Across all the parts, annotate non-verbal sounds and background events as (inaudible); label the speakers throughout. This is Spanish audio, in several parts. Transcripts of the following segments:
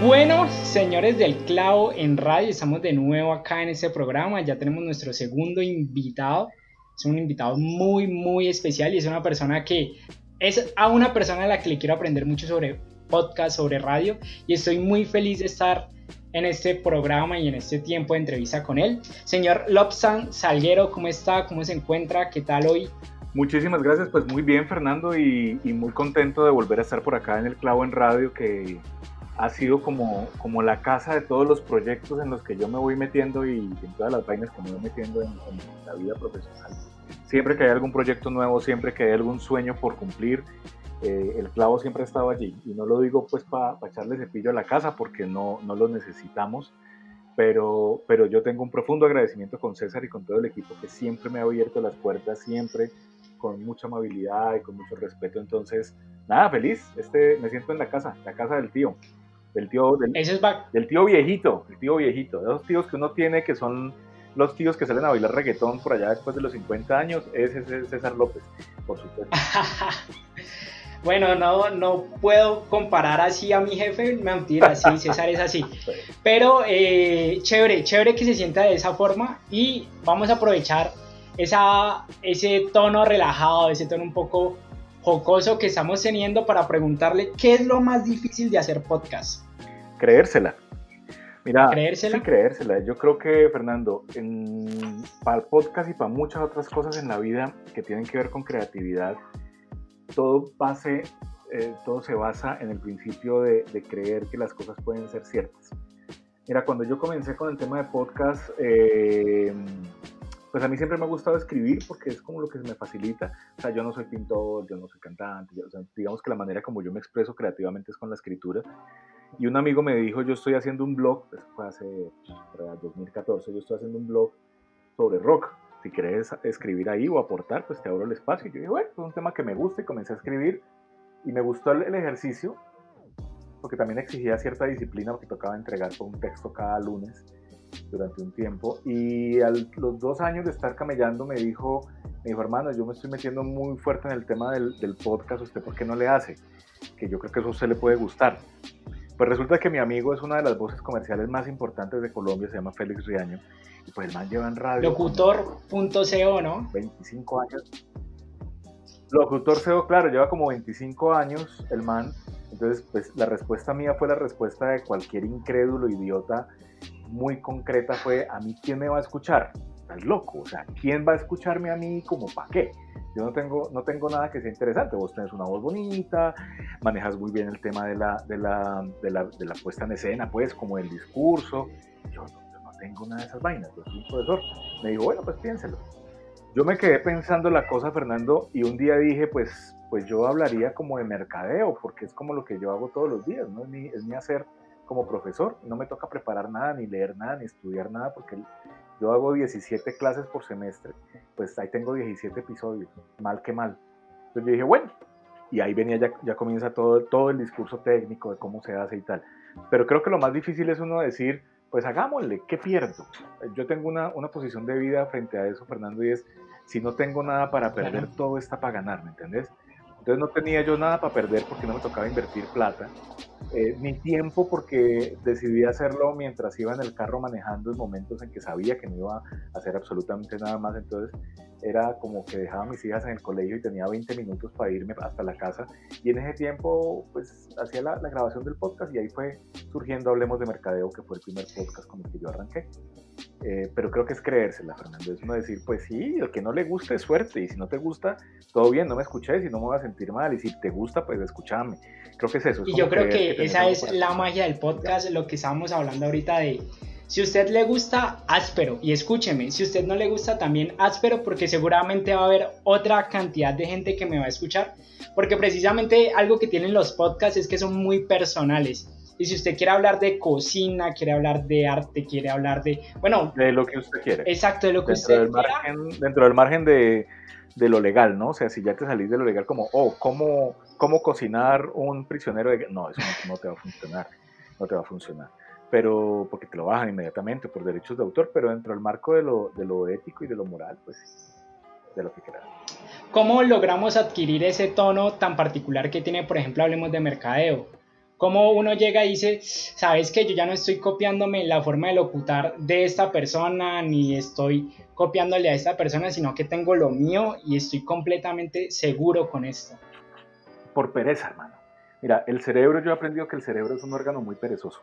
Speaker 1: Bueno, señores del clavo en radio, estamos de nuevo acá en este programa. Ya tenemos nuestro segundo invitado. Es un invitado muy, muy especial y es una persona que es a una persona a la que le quiero aprender mucho sobre podcast, sobre radio. Y estoy muy feliz de estar en este programa y en este tiempo de entrevista con él. Señor Lobsan Salguero, ¿cómo está? ¿Cómo se encuentra? ¿Qué tal hoy?
Speaker 2: Muchísimas gracias, pues muy bien Fernando y, y muy contento de volver a estar por acá en el clavo en radio que ha sido como, como la casa de todos los proyectos en los que yo me voy metiendo y en todas las vainas que me voy metiendo en, la vida profesional. Siempre que hay algún proyecto nuevo, siempre que hay algún sueño por cumplir, eh, el clavo siempre ha estado allí. Y no lo digo pues para echarle cepillo a la casa porque no, no lo necesitamos, pero, pero yo tengo un profundo agradecimiento con César y con todo el equipo que siempre me ha abierto las puertas, siempre con mucha amabilidad y con mucho respeto. Entonces, nada, feliz. Este, me siento en la casa, la casa del tío del tío, del, del tío viejito, el tío viejito, de esos tíos que uno tiene que son los tíos que salen a bailar reggaetón por allá después de los 50 años, ese es César López, por supuesto. (laughs)
Speaker 1: bueno, no, no puedo comparar así a mi jefe, mentira, sí, César es así. (laughs) Pero eh, chévere, chévere que se sienta de esa forma y vamos a aprovechar esa, ese tono relajado, ese tono un poco jocoso que estamos teniendo para preguntarle qué es lo más difícil de hacer podcast.
Speaker 2: Creérsela. Mira,
Speaker 1: creérsela.
Speaker 2: Sí, creérsela. Yo creo que, Fernando, para el podcast y para muchas otras cosas en la vida que tienen que ver con creatividad, todo, base, eh, todo se basa en el principio de, creer que las cosas pueden ser ciertas. Mira, cuando yo comencé con el tema de podcast, eh, pues a mí siempre me ha gustado escribir porque es como lo que me facilita. O sea, yo no soy pintor, yo no soy cantante, digamos que la manera como yo me expreso creativamente es con la escritura. Y un amigo me dijo, yo estoy haciendo un blog, eso fue hace 2014, yo estoy haciendo un blog sobre rock. Si quieres escribir ahí o aportar, pues te abro el espacio. Y yo dije, bueno, es un tema que me gusta y comencé a escribir. Y me gustó el, ejercicio, porque también exigía cierta disciplina, porque tocaba entregar un texto cada lunes durante un tiempo y a los dos años de estar camellando me dijo, me dijo, hermano, yo me estoy metiendo muy fuerte en el tema del, del podcast, ¿usted por qué no le hace? Que yo creo que eso a usted le puede gustar. Pues resulta que mi amigo es una de las voces comerciales más importantes de Colombia, se llama Félix Riaño, y pues el man lleva en radio.
Speaker 1: Locutor.co, ¿no?
Speaker 2: 25 años. Locutor CO, claro, lleva como 25 años el man. Entonces, pues la respuesta mía fue la respuesta de cualquier incrédulo, idiota muy concreta fue, ¿a mí quién me va a escuchar? Estás loco, o sea, ¿quién va a escucharme a mí como para qué? Yo no tengo, no tengo nada que sea interesante, vos tenés una voz bonita, manejas muy bien el tema de la, de la, de la, de la puesta en escena, pues, como el discurso. Yo, no tengo nada de esas vainas, yo soy un profesor. Me dijo, bueno, pues piénselo. Yo me quedé pensando la cosa, Fernando, y un día dije, pues, pues yo hablaría como de mercadeo, porque es como lo que yo hago todos los días, ¿no? Es mi, es mi hacer como profesor, no me toca preparar nada, ni leer nada, ni estudiar nada, porque yo hago 17 clases por semestre, pues ahí tengo 17 episodios, mal que mal. Entonces yo dije, bueno, y ahí venía, ya, ya comienza todo, todo el discurso técnico de cómo se hace y tal. Pero creo que lo más difícil es uno decir, pues hagámosle, ¿qué pierdo? Yo tengo una, una posición de vida frente a eso, Fernando, y es, si no tengo nada para perder, todo está para ganar, ¿me entendés? Entonces no tenía yo nada para perder porque no me tocaba invertir plata, eh, ni tiempo porque decidí hacerlo mientras iba en el carro manejando en momentos en que sabía que no iba a hacer absolutamente nada más. Entonces era como que dejaba a mis hijas en el colegio y tenía 20 minutos para irme hasta la casa. Y en ese tiempo pues hacía la, la grabación del podcast y ahí fue surgiendo Hablemos de Mercadeo, que fue el primer podcast con el que yo arranqué. Eh, pero creo que es creérsela, Fernando. Es uno decir, pues sí, el que no le guste es suerte. Y si no te gusta, todo bien, no me escuches y no me voy a sentir mal. Y si te gusta, pues escúchame. Creo que es eso.
Speaker 1: y yo creo que, esa es la magia del podcast, lo que estábamos hablando ahorita de. Si usted le gusta, áspero. Y escúcheme, si usted no le gusta, también áspero, porque seguramente va a haber otra cantidad de gente que me va a escuchar. Porque precisamente algo que tienen los podcasts es que son muy personales Y si usted quiere hablar de cocina, quiere hablar de arte, quiere hablar de, bueno,
Speaker 2: de lo que usted quiere.
Speaker 1: Exacto, de lo que
Speaker 2: dentro
Speaker 1: usted
Speaker 2: del margen, Dentro del margen de, de, lo legal, ¿no? O sea, si ya te salís de lo legal como, oh, ¿cómo, cómo cocinar un prisionero de... No, eso no, no te va a funcionar, no te va a funcionar pero porque te lo bajan inmediatamente por derechos de autor, pero dentro del marco de lo, de lo ético y de lo moral, pues de lo que quieras.
Speaker 1: ¿Cómo logramos adquirir ese tono tan particular que tiene, por ejemplo, hablemos de mercadeo? ¿Cómo uno llega y dice, sabes que yo ya no estoy copiándome la forma de locutar de esta persona, ni estoy copiándole a esta persona, sino que tengo lo mío y estoy completamente seguro con esto?
Speaker 2: Por pereza, hermano. Mira, el cerebro, yo he aprendido que el cerebro es un órgano muy perezoso.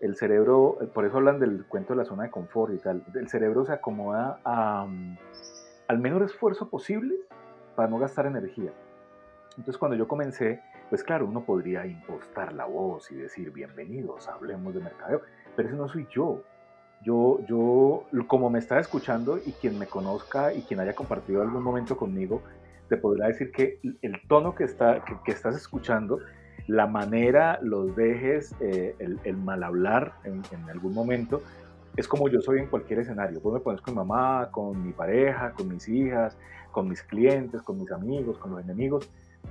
Speaker 2: El cerebro, por eso hablan del cuento de la zona de confort y tal, el cerebro se acomoda a, al menor esfuerzo posible para no gastar energía. Entonces cuando yo comencé, pues claro, uno podría impostar la voz y decir, bienvenidos, hablemos de mercadeo, pero eso no soy yo. Yo, yo, como me está escuchando y quien me conozca y quien haya compartido algún momento conmigo, te podrá decir que el tono que, está, que, estás escuchando, la manera, los dejes, eh, el, mal hablar en, algún momento, es como yo soy en cualquier escenario. Vos me pones con mamá, con mi pareja, con mis hijas, con mis clientes, con mis amigos, con los enemigos.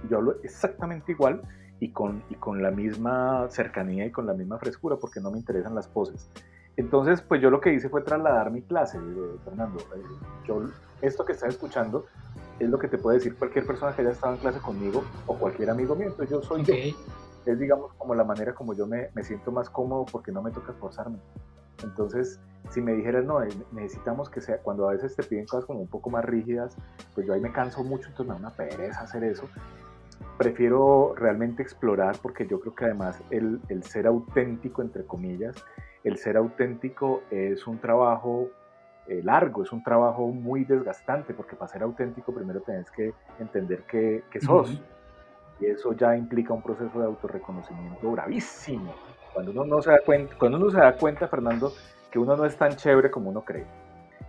Speaker 2: Yo hablo exactamente igual y con, y con la misma cercanía y con la misma frescura porque no me interesan las poses. Entonces, pues yo lo que hice fue trasladar mi clase, eh, Fernando. Eh, esto que estás escuchando es lo que te puede decir cualquier persona que haya estado en clase conmigo o cualquier amigo mío. Entonces yo soy yo. Es, digamos, como la manera como yo me, me siento más cómodo porque no me toca esforzarme. Entonces, si me dijeras, no, eh, necesitamos que sea, cuando a veces te piden cosas como un poco más rígidas, pues yo ahí me canso mucho, entonces me da una pereza hacer eso. Prefiero realmente explorar porque yo creo que además el, el ser auténtico, entre comillas, el ser auténtico es un trabajo eh, largo, es un trabajo muy desgastante, porque para ser auténtico primero tenés que entender que, que sos. Y eso ya implica un proceso de autorreconocimiento bravísimo cuando uno no se da cuenta, cuando uno se da cuenta, Fernando, que uno no es tan chévere como uno cree.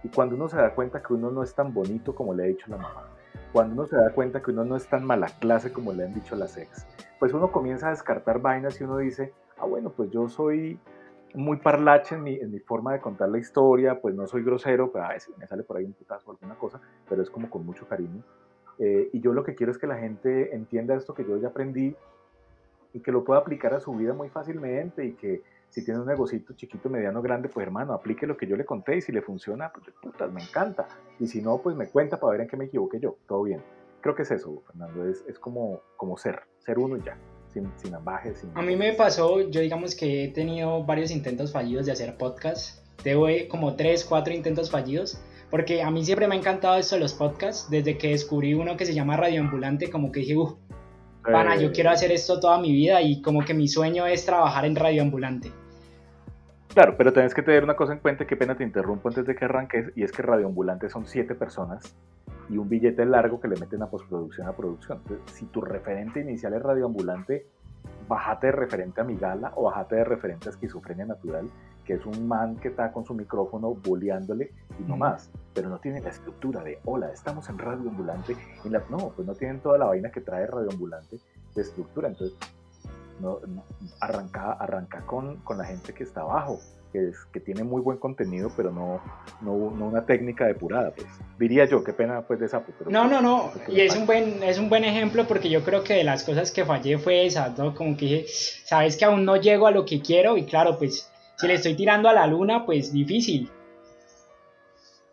Speaker 2: Y cuando uno se da cuenta que uno no es tan bonito como le ha dicho la mamá. Cuando uno se da cuenta que uno no es tan mala clase como le han dicho las ex. Pues uno comienza a descartar vainas y uno dice, ah, bueno, pues yo soy muy parlache en mi, en mi forma de contar la historia, pues no soy grosero, pues a veces me sale por ahí un putazo o alguna cosa, pero es como con mucho cariño. Eh, y yo lo que quiero es que la gente entienda esto que yo ya aprendí y que lo pueda aplicar a su vida muy fácilmente y que si tiene un negocito chiquito, mediano, grande, pues hermano, aplique lo que yo le conté y si le funciona, pues putas, me encanta. Y si no, pues me cuenta para ver en qué me equivoqué yo, todo bien. Creo que es eso, Fernando, es, es como, como ser, ser uno y ya, sin, sin ambajes. Sin
Speaker 1: a mí me pasó, yo digamos que he tenido varios intentos fallidos de hacer podcast, tengo como tres, cuatro intentos fallidos, porque a mí siempre me ha encantado eso de los podcasts, desde que descubrí uno que se llama Radioambulante, como que dije, uff, Pana, yo eh, quiero hacer esto toda mi vida y como que mi sueño es trabajar en radioambulante.
Speaker 2: Claro, pero tenés que tener una cosa en cuenta, qué pena te interrumpo antes de que arranques, y es que radioambulante son siete personas y un billete largo que le meten a postproducción a producción. Entonces, si tu referente inicial es radioambulante, bájate de referente a mi gala o bájate de referente a esquizofrenia natural, que es un man que está con su micrófono boleándole y no más, pero no tiene la estructura de, hola, estamos en Radio Ambulante. Y la, no, pues no tienen toda la vaina que trae Radio Ambulante de estructura. Entonces, no, arranca, arranca con, con la gente que está abajo, que, es, que tiene muy buen contenido, pero no, no, no, una técnica depurada, pues. Diría yo, qué pena pues de sapo. Pero
Speaker 1: no, no, no, y es un, buen, es un buen ejemplo porque yo creo que de las cosas que fallé fue esa, ¿no? Como que dije, sabes que aún no llego a lo que quiero y claro, pues si le estoy tirando a la luna, pues difícil.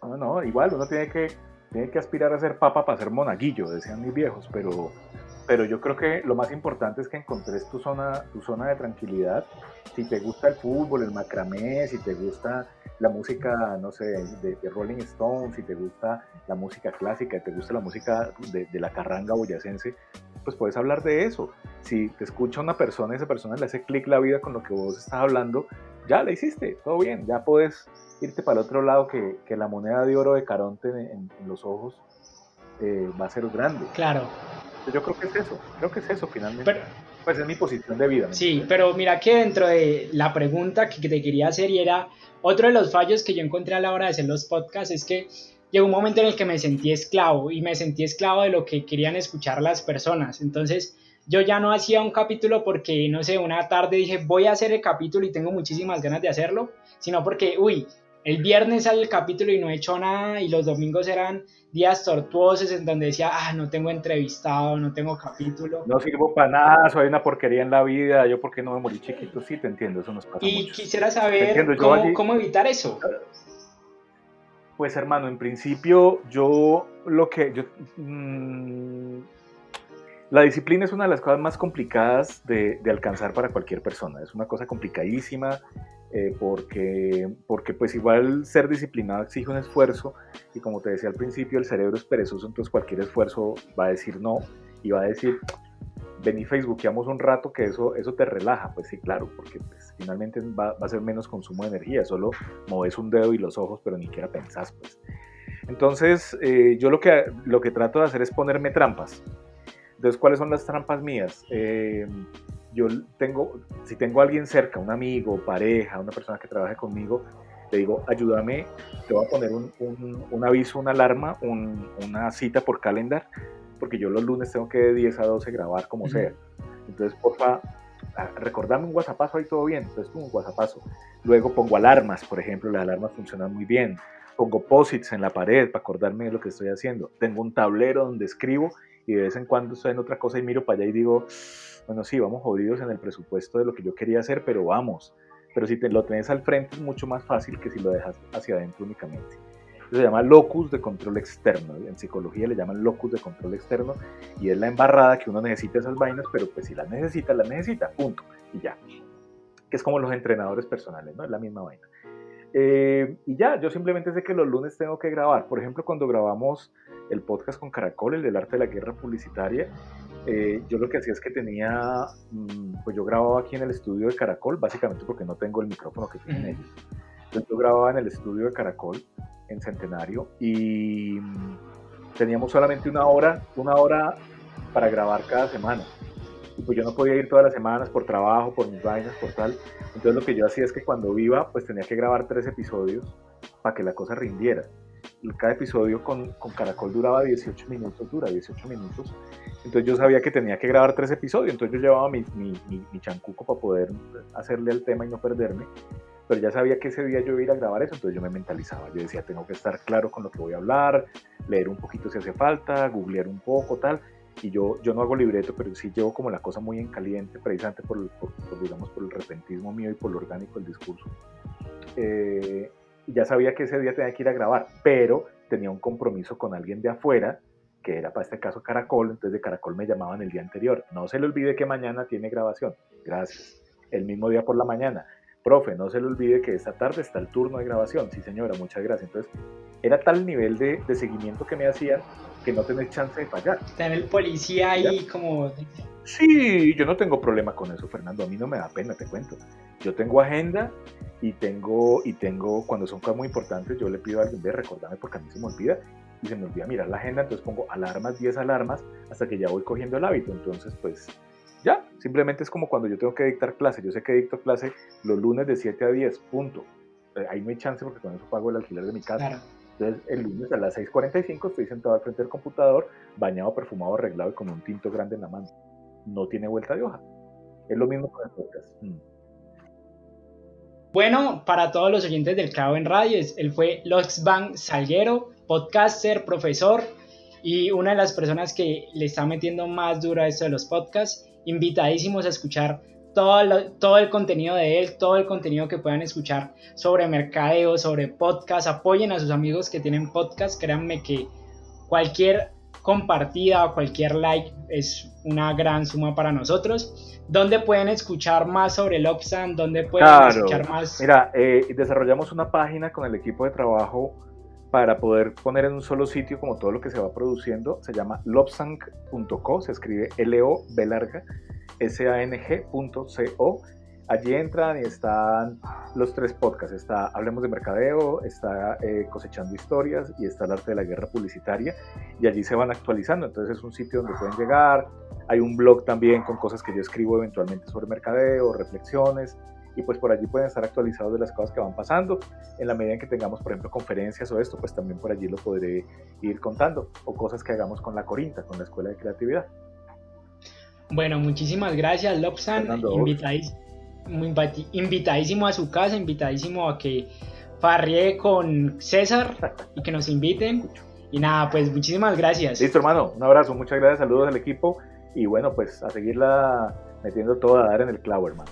Speaker 2: No, no, igual uno tiene que, tiene que aspirar a ser papa para ser monaguillo, decían mis viejos, pero, pero yo creo que lo más importante es que encontres tu zona, tu zona de tranquilidad. Si te gusta el fútbol, el macramé, si te gusta la música, no sé, de, Rolling Stones, si te gusta la música clásica, te gusta la música de, la carranga boyacense, pues puedes hablar de eso. Si te escucha una persona y esa persona le hace clic la vida con lo que vos estás hablando, ya la hiciste, todo bien, ya puedes irte para el otro lado que, que la moneda de oro de Caronte en, los ojos eh, va a ser grande.
Speaker 1: Claro.
Speaker 2: Yo creo que es eso, creo que es eso finalmente. pues es mi posición de vida.
Speaker 1: Sí, pero mira que dentro de la pregunta que te quería hacer y era otro de los fallos que yo encontré a la hora de hacer los podcasts es que llegó un momento en el que me sentí esclavo y me sentí esclavo de lo que querían escuchar las personas. Entonces, yo ya no hacía un capítulo porque, no sé, una tarde dije, voy a hacer el capítulo y tengo muchísimas ganas de hacerlo, sino porque, uy, el viernes sale el capítulo y no he hecho nada y los domingos eran días tortuosos en donde decía, ah, no tengo entrevistado, no tengo capítulo.
Speaker 2: No sirvo para nada, soy una porquería en la vida, yo porque no me morí chiquito, sí, te entiendo, eso nos pasa
Speaker 1: Y quisiera saber cómo, evitar eso.
Speaker 2: Pues hermano, en principio yo lo que yo... Mm, la disciplina es una de las cosas más complicadas de, alcanzar para cualquier persona. Es una cosa complicadísima eh, porque, porque pues igual ser disciplinado exige un esfuerzo y como te decía al principio el cerebro es perezoso, entonces cualquier esfuerzo va a decir no y va a decir ven y facebookeamos un rato que eso, eso te relaja. Pues sí, claro, porque pues, finalmente va, a ser menos consumo de energía, solo moves un dedo y los ojos pero ni siquiera pensás pues. Entonces eh, yo lo que, lo que trato de hacer es ponerme trampas. Entonces, ¿cuáles son las trampas mías? Eh, yo tengo, si tengo a alguien cerca, un amigo, pareja, una persona que trabaje conmigo, le digo, ayúdame, te voy a poner un, un, aviso, una alarma, una cita por calendar, porque yo los lunes tengo que de 10 a 12 grabar como sea. Entonces, porfa, recordame un WhatsAppazo ahí todo bien. Entonces, un WhatsAppazo. Luego pongo alarmas, por ejemplo, las alarmas funcionan muy bien. Pongo posits en la pared para acordarme de lo que estoy haciendo. Tengo un tablero donde escribo y de vez en cuando estoy en otra cosa y miro para allá y digo, bueno, sí, vamos jodidos en el presupuesto de lo que yo quería hacer, pero vamos. Pero si te lo tenés al frente es mucho más fácil que si lo dejas hacia adentro únicamente. se llama locus de control externo. En psicología le llaman locus de control externo y es la embarrada que uno necesita esas vainas, pero pues si las necesita, las necesita, punto. Y ya. Que es como los entrenadores personales, ¿no? Es la misma vaina. Eh, y ya, yo simplemente sé que los lunes tengo que grabar. Por ejemplo, cuando grabamos el podcast con Caracol, el del arte de la guerra publicitaria, eh, yo lo que hacía es que tenía, mm, pues yo grababa aquí en el estudio de Caracol, básicamente porque no tengo el micrófono que tienen ellos. Entonces yo grababa en el estudio de Caracol, en Centenario, y mm, teníamos solamente una hora, una hora para grabar cada semana. Y pues yo no podía ir todas las semanas por trabajo, por mis vainas, por tal. Entonces lo que yo hacía es que cuando iba, pues tenía que grabar tres episodios para que la cosa rindiera cada episodio con, con, Caracol duraba 18 minutos, dura 18 minutos. Entonces yo sabía que tenía que grabar tres episodios, entonces yo llevaba mi, mi, mi, chancuco para poder hacerle al tema y no perderme. Pero ya sabía que ese día yo iba a ir a grabar eso, entonces yo me mentalizaba. Yo decía, tengo que estar claro con lo que voy a hablar, leer un poquito si hace falta, googlear un poco, tal. Y yo, yo no hago libreto, pero sí llevo como la cosa muy en caliente, precisamente por, por, digamos, por el repentismo mío y por lo orgánico del discurso. Eh, y ya sabía que ese día tenía que ir a grabar, pero tenía un compromiso con alguien de afuera, que era para este caso Caracol, entonces de Caracol me llamaban el día anterior. No se le olvide que mañana tiene grabación. Gracias. El mismo día por la mañana. Profe, no se le olvide que esta tarde está el turno de grabación. Sí, señora, muchas gracias. Entonces, era tal nivel de, de seguimiento que me hacían que no tenés chance de fallar.
Speaker 1: Tener el policía ahí como...
Speaker 2: Sí, yo no tengo problema con eso, Fernando. A mí no me da pena, te cuento. Yo tengo agenda y tengo, y tengo, cuando son cosas muy importantes, yo le pido a alguien, de recordarme porque a mí se me olvida y se me olvida mirar la agenda, entonces pongo alarmas, 10 alarmas, hasta que ya voy cogiendo el hábito. Entonces, pues ya, simplemente es como cuando yo tengo que dictar clase. Yo sé que dicto clase los lunes de 7 a 10, punto. Eh, ahí no hay chance porque con eso pago el alquiler de mi casa. Entonces, el lunes a las 6:45 estoy sentado al frente del computador, bañado, perfumado, arreglado y con un tinto grande en la mano. No tiene vuelta de hoja. Es lo mismo con el podcast. Mm.
Speaker 1: Bueno, para todos los oyentes del Clavo en Radio, él fue Loxban Salguero, podcaster, profesor y una de las personas que le está metiendo más duro a esto de los podcasts. Invitadísimos a escuchar todo, todo el contenido de él, todo el contenido que puedan escuchar sobre mercadeo, sobre podcast. Apoyen a sus amigos que tienen podcast. Créanme que cualquier compartida o cualquier like es una gran suma para nosotros. ¿Dónde pueden escuchar más sobre Lobsan? ¿Dónde pueden escuchar más?
Speaker 2: Mira, eh, desarrollamos una página con el equipo de trabajo para poder poner en un solo sitio como todo lo que se va produciendo. Se llama lobsang.co, se escribe L-O-B larga, S-A-N-G.co. Allí entran y están los tres podcasts. Está Hablemos de Mercadeo, está eh, Cosechando Historias y está el arte de la guerra publicitaria. Y allí se van actualizando. Entonces es un sitio donde pueden llegar. Hay un blog también con cosas que yo escribo eventualmente sobre mercadeo, reflexiones. Y pues por allí pueden estar actualizados de las cosas que van pasando. En la medida en que tengamos, por ejemplo, conferencias o esto, pues también por allí lo podré ir contando. O cosas que hagamos con la Corinta, con la Escuela de Creatividad.
Speaker 1: Bueno, muchísimas gracias, Lobsan. invitadísimo a su casa, invitadísimo a que farrie con César y que nos inviten. Y nada, pues muchísimas gracias.
Speaker 2: Listo, hermano. Un abrazo, muchas gracias, saludos al equipo. Y bueno, pues a seguirla metiendo todo a dar en el clavo, hermano.